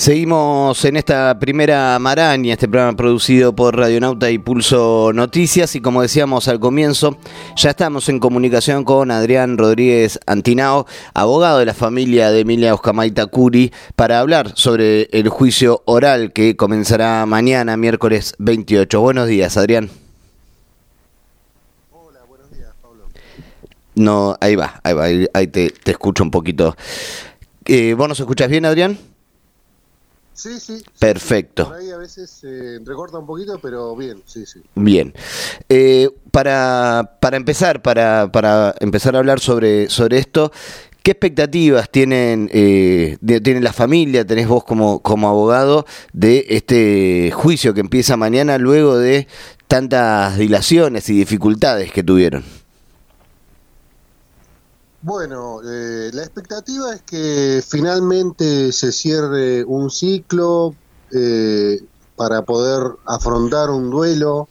Seguimos en esta primera maraña, este programa producido por Radionauta y Pulso Noticias y como decíamos al comienzo, ya estamos en comunicación con Adrián Rodríguez Antinao, abogado de la familia de Emilia Oscamaita Curi, para hablar sobre el juicio oral que comenzará mañana, miércoles 28. Buenos días, Adrián. Hola, buenos días, Pablo. No, ahí va, ahí va, ahí, te, escucho un poquito. Eh, ¿Vos nos escuchás bien, Adrián? Sí, sí. Perfecto. Por ahí a veces se recorta un poquito, pero bien, sí, sí. Bien. Eh, para, para empezar, para, para empezar a hablar sobre, sobre esto, ¿Qué expectativas tienen, eh, tiene la familia, tenés vos como, como abogado, de este juicio que empieza mañana luego de tantas dilaciones y dificultades que tuvieron? Bueno, eh, la expectativa es que finalmente se cierre un ciclo eh, para poder afrontar un duelo.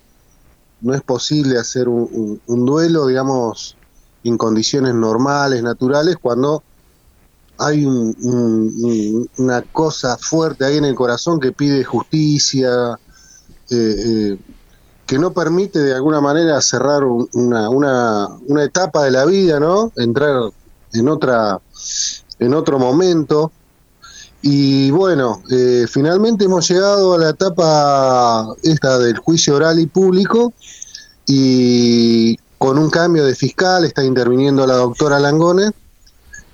No es posible hacer un, duelo, digamos, en condiciones normales, naturales, cuando hay una cosa fuerte ahí en el corazón que pide justicia, eh, que no permite de alguna manera cerrar una, una, una etapa de la vida, ¿no? Entrar en otra en otro momento. Y bueno, eh, finalmente hemos llegado a la etapa esta del juicio oral y público y con un cambio de fiscal está interviniendo la doctora Langone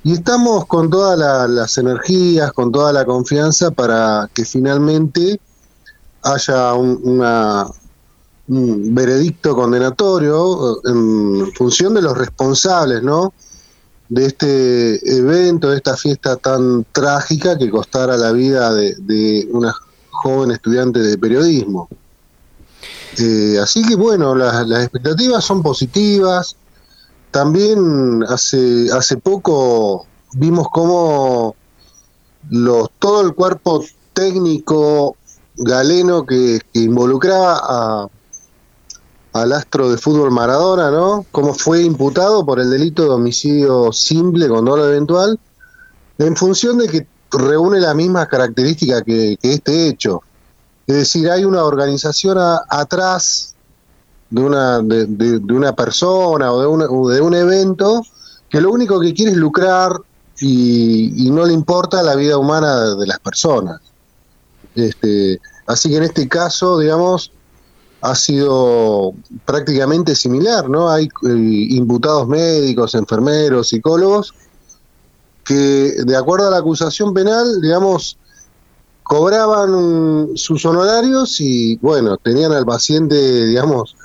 y estamos con todas las energías, con toda la confianza para que finalmente haya una, un veredicto condenatorio eh, en función de los responsables, ¿no? De este evento, de esta fiesta tan trágica que costara la vida de, una joven estudiante de periodismo. Eh, así que bueno, las, expectativas son positivas. También hace, hace poco vimos cómo los, todo el cuerpo técnico galeno que involucraba a, al astro de fútbol Maradona, ¿no? Cómo fue imputado por el delito de homicidio simple con dolo eventual, en función de que reúne las mismas características que, este hecho. Es decir, hay una organización atrás de una, de, una persona o de, de un evento que lo único que quiere es lucrar y, y, no le importa la vida humana de las personas. Este, así que en este caso, digamos, ha sido prácticamente similar, ¿no? Hay eh, imputados médicos, enfermeros, psicólogos, que de acuerdo a la acusación penal, digamos, cobraban sus honorarios y, bueno, tenían al paciente, digamos,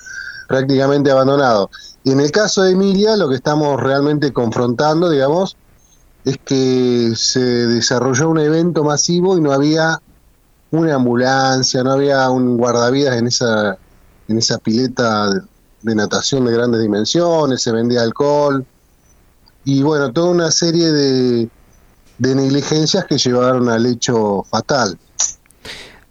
prácticamente abandonado. Y en el caso de Emilia, lo que estamos realmente confrontando, digamos, es que se desarrolló un evento masivo y no había una ambulancia, no había un guardavidas en esa en esa pileta de, natación de grandes dimensiones, se vendía alcohol y bueno, toda una serie de, negligencias que llevaron al hecho fatal.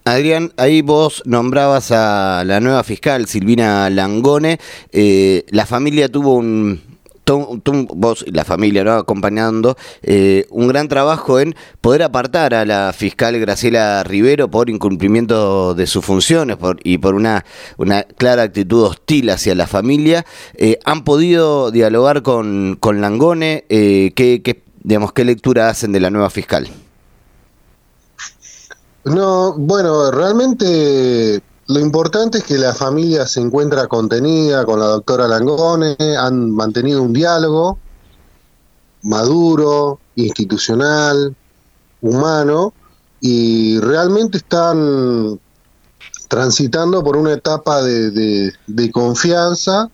Adrián, ahí vos nombrabas a la nueva fiscal, Silvina Langone. Eh, la familia tuvo un, vos y la familia ¿no? acompañando, eh, un gran trabajo en poder apartar a la fiscal Graciela Rivero por incumplimiento de sus funciones por, y por una, una clara actitud hostil hacia la familia. Eh, ¿Han podido dialogar con, con Langone? Eh, ¿qué, qué, digamos, ¿Qué lectura hacen de la nueva fiscal? No, bueno, realmente lo importante es que la familia se encuentra contenida con la doctora Langone, han mantenido un diálogo maduro, institucional, humano, y realmente están transitando por una etapa de, confianza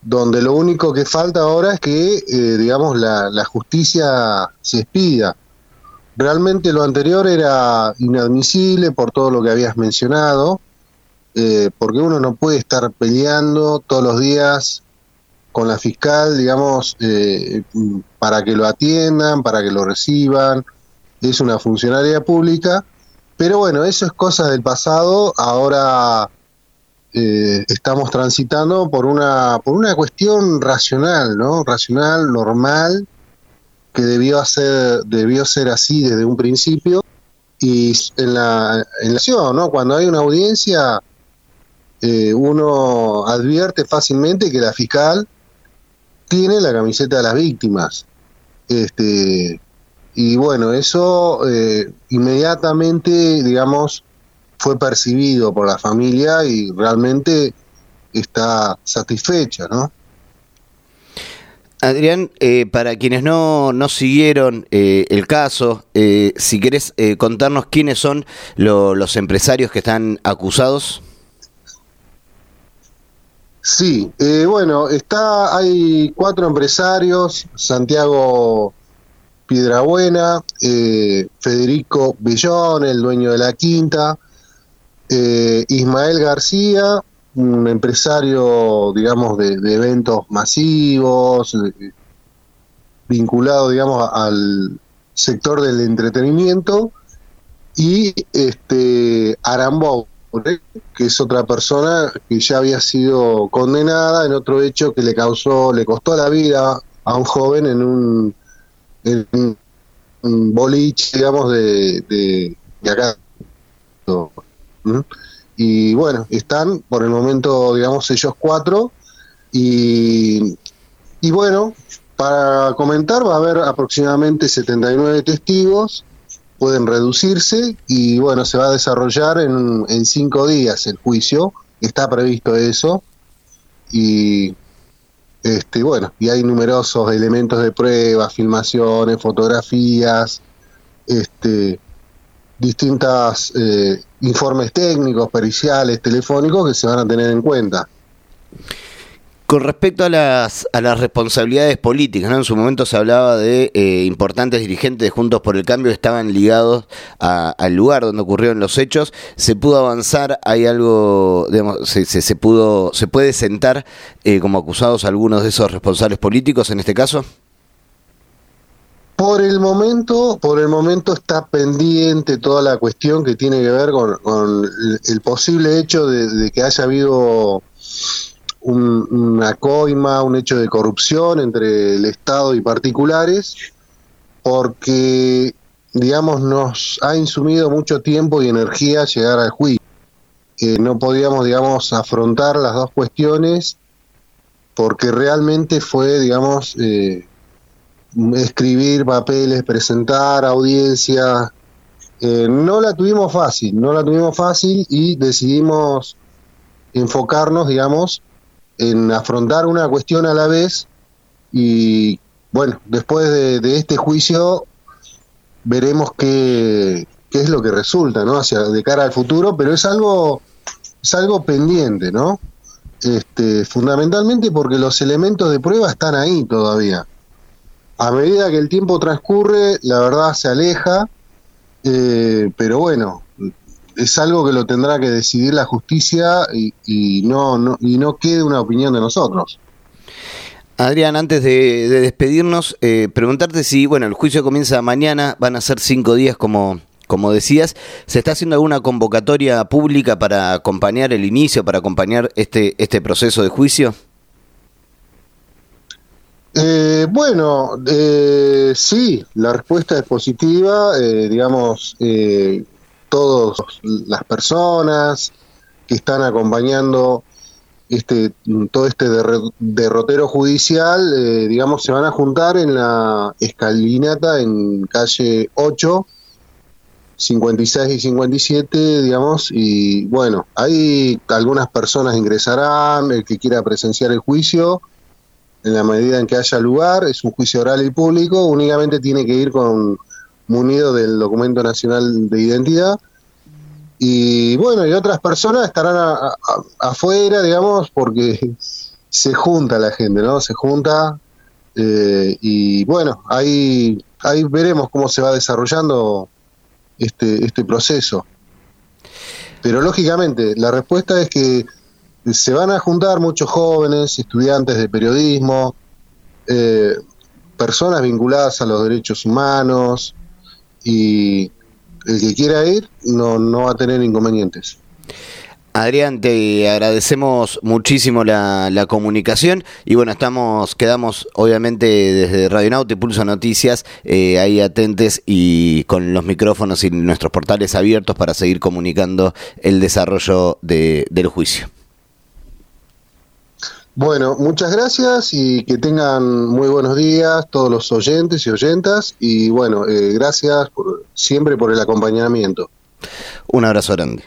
donde lo único que falta ahora es que, eh, digamos, la, la justicia se expida. Realmente lo anterior era inadmisible por todo lo que habías mencionado, eh, porque uno no puede estar peleando todos los días con la fiscal, digamos, eh, para que lo atiendan, para que lo reciban, es una funcionaria pública, pero bueno, eso es cosa del pasado, ahora eh, estamos transitando por una, por una cuestión racional, ¿no? Racional, normal, que debió, hacer, debió ser así desde un principio, y en la, en la ¿no? Cuando hay una audiencia, eh, uno advierte fácilmente que la fiscal tiene la camiseta de las víctimas. Este, y bueno, eso eh, inmediatamente, digamos, fue percibido por la familia y realmente está satisfecha, ¿no? Adrián, eh, para quienes no, no siguieron eh, el caso, eh, si querés contarnos quiénes son los empresarios que están acusados. Sí, bueno, está, hay cuatro empresarios, Santiago Piedrabuena, Federico Bellón, el dueño de la quinta, Ismael García, un empresario, digamos, de, eventos masivos, vinculado, digamos, al sector del entretenimiento, y este Arambó, que es otra persona que ya había sido condenada en otro hecho que le causó, le costó la vida a un joven en un, boliche, digamos, de, de, acá. Y bueno, están por el momento, digamos, ellos cuatro. Y, y bueno, para comentar va a haber aproximadamente 79 testigos, pueden reducirse y bueno, se va a desarrollar en, en cinco días el juicio, está previsto eso. Y este, bueno, y hay numerosos elementos de prueba, filmaciones, fotografías, este, distintas eh, informes técnicos, periciales, telefónicos que se van a tener en cuenta. Con respecto a las, a las responsabilidades políticas, ¿no? en su momento se hablaba de eh, importantes dirigentes de Juntos por el Cambio que estaban ligados al lugar donde ocurrieron los hechos. ¿Se pudo avanzar? ¿Hay algo, digamos, se, se, pudo, se puede sentar eh, como acusados algunos de esos responsables políticos en este caso? Por el momento, por el momento está pendiente toda la cuestión que tiene que ver con, el posible hecho de, que haya habido una coima, un hecho de corrupción entre el Estado y particulares, porque, digamos, nos ha insumido mucho tiempo y energía llegar al juicio. Eh, no podíamos, digamos, afrontar las dos cuestiones porque realmente fue, digamos, eh, escribir papeles, presentar audiencia. Eh, no la tuvimos fácil, no la tuvimos fácil y decidimos enfocarnos, digamos, en afrontar una cuestión a la vez y bueno, después de, este juicio veremos qué, qué, es lo que resulta, ¿no? Hacia de cara al futuro, pero es algo es algo pendiente, ¿no? Este, fundamentalmente porque los elementos de prueba están ahí todavía a medida que el tiempo transcurre, la verdad se aleja, eh, pero bueno, es algo que lo tendrá que decidir la justicia y, no, no, y no quede una opinión de nosotros. Adrián, antes de, despedirnos, eh, preguntarte si, bueno, el juicio comienza mañana, van a ser cinco días como, como decías, ¿se está haciendo alguna convocatoria pública para acompañar el inicio, para acompañar este, este proceso de juicio? Eh, bueno, eh, sí, la respuesta es positiva, eh, digamos, todas las personas que están acompañando este todo este derrotero judicial, digamos, se van a juntar en la escalinata en calle 8, 56 y 57, digamos, y bueno, ahí algunas personas ingresarán, el que quiera presenciar el juicio, en la medida en que haya lugar, es un juicio oral y público, únicamente tiene que ir con munido del documento nacional de identidad. Y bueno, y otras personas estarán afuera, digamos, porque se junta la gente, ¿no? Se junta eh, y bueno, ahí, ahí veremos cómo se va desarrollando este, este proceso. Pero lógicamente, la respuesta es que se van a juntar muchos jóvenes, estudiantes de periodismo, eh, personas vinculadas a los derechos humanos y el que quiera ir no, no va a tener inconvenientes. Adrián, te agradecemos muchísimo la, comunicación y bueno, estamos, quedamos obviamente desde Radio Naute, Pulso Noticias, eh, ahí atentes y con los micrófonos y nuestros portales abiertos para seguir comunicando el desarrollo del juicio. Bueno, muchas gracias y que tengan muy buenos días todos los oyentes y oyentas y bueno, eh, gracias siempre por el acompañamiento. Un abrazo grande.